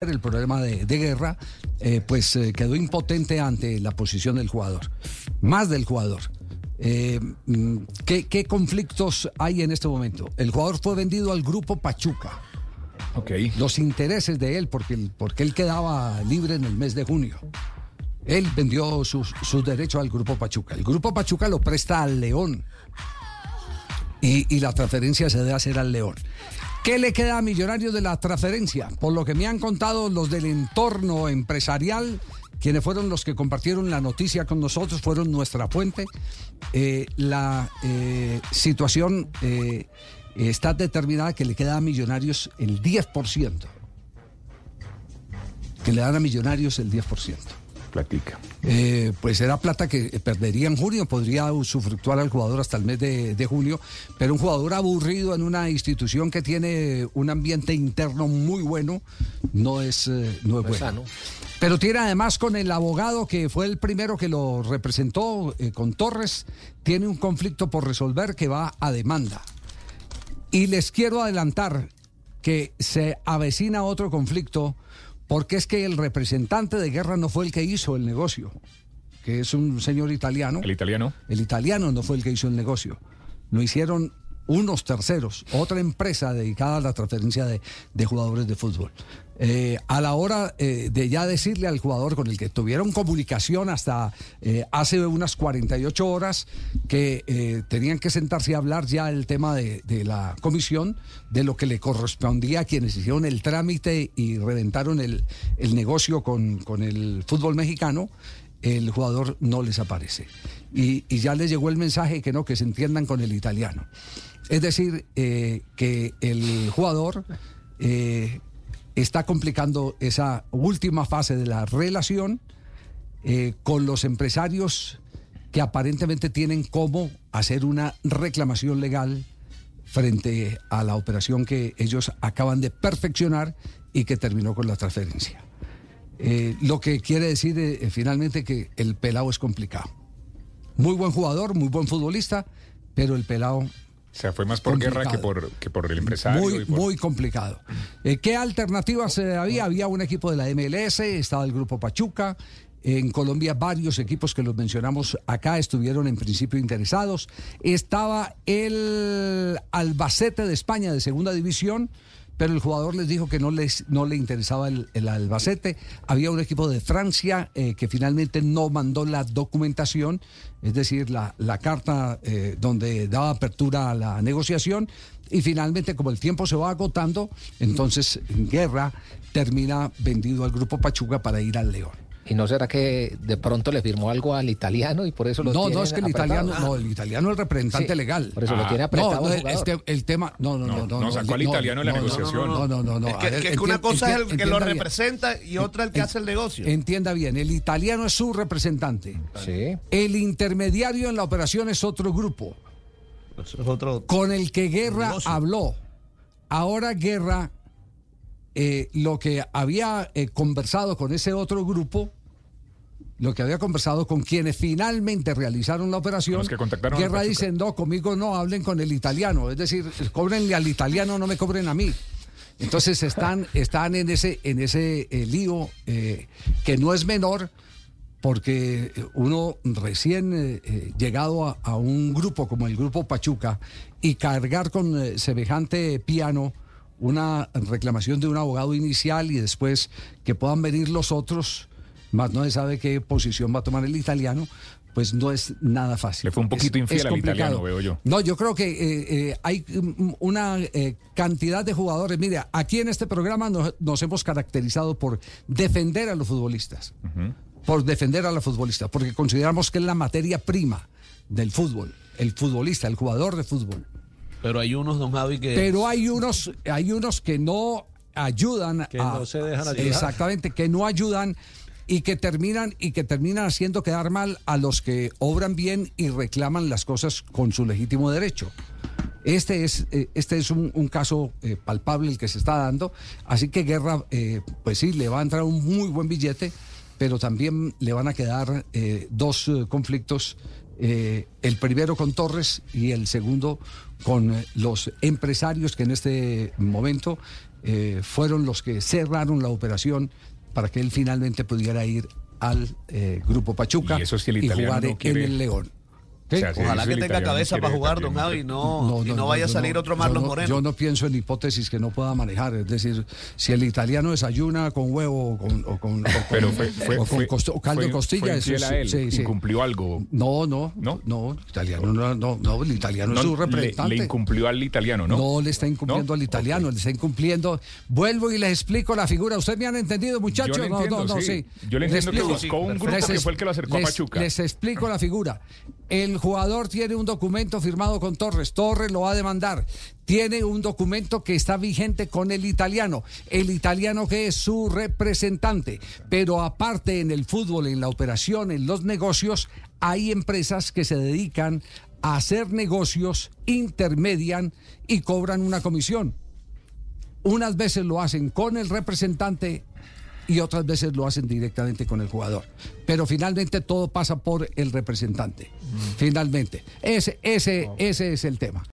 el problema de, de guerra, eh, pues eh, quedó impotente ante la posición del jugador, más del jugador. Eh, mm, ¿qué, qué conflictos hay en este momento? El jugador fue vendido al grupo Pachuca. Ok. Los intereses de él, porque, porque él quedaba libre en el mes de junio. Él vendió sus, sus derechos al grupo Pachuca. El grupo Pachuca lo presta al León. Y, y la transferencia se debe hacer al León. ¿Qué le queda a Millonarios de la transferencia? Por lo que me han contado los del entorno empresarial, quienes fueron los que compartieron la noticia con nosotros, fueron nuestra fuente. eh, la eh, situación eh, está determinada que le queda a Millonarios el 10%. Que le dan a Millonarios el 10%. Platica. Eh, pues era plata que perdería en junio, podría usufructuar al jugador hasta el mes de, de junio, pero un jugador aburrido en una institución que tiene un ambiente interno muy bueno, no es, eh, no es bueno. sano. Pero tiene además con el abogado que fue el primero que lo representó, eh, con Torres, tiene un conflicto por resolver que va a demanda. Y les quiero adelantar que se avecina otro conflicto porque es que el representante de guerra no fue el que hizo el negocio, que es un señor italiano. El italiano. El italiano no fue el que hizo el negocio. Lo hicieron unos terceros, otra empresa dedicada a la transferencia de, de jugadores de fútbol. Eh, a la hora eh, de ya decirle al jugador con el que tuvieron comunicación hasta eh, hace unas 48 horas que tenían que sentarse a hablar ya el tema de, de la comisión, de lo que le correspondía a quienes hicieron el trámite y reventaron el, el negocio con, con el fútbol mexicano, el jugador no les aparece. Y, y ya les llegó el mensaje que no, que se entiendan con el italiano. Es decir, eh, que el jugador eh, está complicando esa última fase de la relación eh, con los empresarios que aparentemente tienen cómo hacer una reclamación legal frente a la operación que ellos acaban de perfeccionar y que terminó con la transferencia. Lo que quiere decir finalmente que el pelado es complicado. Muy buen jugador, muy buen futbolista, pero el pelado O sea, fue más por guerra que por, que por el empresario. muy, y por- muy complicado. Eh, ¿Qué alternativas eh, había? Había un equipo de la MLS, estaba el grupo Pachuca. En Colombia varios equipos que los mencionamos acá estuvieron en principio interesados. Estaba el Albacete de España de segunda división, pero el jugador les dijo que no, les, no le interesaba el, Albacete. Había un equipo de Francia eh, que finalmente no mandó la documentación, es decir, la, la carta eh, donde daba apertura a la negociación. Y finalmente, como el tiempo se va agotando, entonces Guerra termina vendido al grupo Pachuca para ir al León. ¿Y no será que de pronto le firmó algo al italiano y por eso lo No, tiene no es que el apretado? italiano, no, el italiano es el representante Sí, legal. Por eso lo Ah. tiene apretado. No, no, el este- el tema, no, no, no, No, no. no, sacó al italiano de la negociación. No, no, no, no. Es que, ver, una entien- cosa es el que lo bien. representa y otra el que hace el negocio. Entienda bien, el italiano es su representante. Sí. El intermediario en la operación es otro grupo es otro. con el que Guerra Negocio. habló. Ahora Guerra, eh, lo que había eh, conversado con ese otro grupo, lo que había conversado con quienes finalmente realizaron la operación, que contactaron Guerra Pachuca. dice, no, conmigo no hablen con el italiano, es decir, cobrenle al italiano, no me cobren a mí. Entonces están, están en ese, en ese eh, lío eh, que no es menor, porque uno recién eh, llegado a, a un grupo como el grupo Pachuca y cargar con semejante piano una reclamación de un abogado inicial y después que puedan venir los otros, más no se sabe qué posición va a tomar el italiano, pues no es nada fácil. Le fue un poquito Es- infiel es al italiano, veo yo. No, yo creo que eh, eh, hay mm, una eh, cantidad de jugadores. Mire, aquí en este programa nos, nos hemos caracterizado por defender a los futbolistas. Por defender a los futbolistas, porque consideramos que es la materia prima del fútbol. El futbolista, el jugador de fútbol. Pero hay unos, don Javi, que... Pero hay unos, hay unos que no ayudan Que no se dejan ayudar. Exactamente, que no ayudan y que terminan y que terminan haciendo quedar mal a los que obran bien y reclaman las cosas con su legítimo derecho. Este es, eh, este es un, caso eh, palpable el que se está dando. Así que Guerra, eh, pues sí, le va a entrar un muy buen billete, pero también le van a quedar dos conflictos el primero con Torres y el segundo con los empresarios que en este momento fueron los que cerraron la operación para que él finalmente pudiera ir al eh, Grupo Pachuca Y eso el y jugar en quiere- el León. O sea, si Ojalá que tenga cabeza para jugar, don Javi, no, y no, vaya a salir no, otro no- Moreno. Yo no pienso en hipótesis que no pueda manejar. Es decir, si el italiano desayuna con huevo o con, o con, o con- Pero fue, fue, o con fue- costo- o caldo de costilla. fue eso es- sí, sí. incumplió algo. No, no, ¿No? no, el italiano no, no, no, el italiano es su le, representante. le incumplió al italiano, ¿no? ¿No? le está incumpliendo ¿No? al italiano, le está incumpliendo. Vuelvo y les explico la figura. ¿Ustedes me han entendido, muchachos? Yo le no, entiendo, no, no, sí. Yo le Les entiendo que buscó un grupo que fue el que lo acercó a Pachuca. Les explico la figura. El jugador tiene un documento firmado con Torres. Torres lo va a demandar. Tiene un documento que está vigente con el italiano. El italiano que es su representante. Pero aparte en el fútbol, en la operación, en los negocios, hay empresas que se dedican a hacer negocios, intermedian y cobran una comisión. Unas veces lo hacen con el representante y otras veces lo hacen directamente con el jugador. Pero finalmente todo pasa por el representante. Finalmente. Ese, ese, ese es el tema.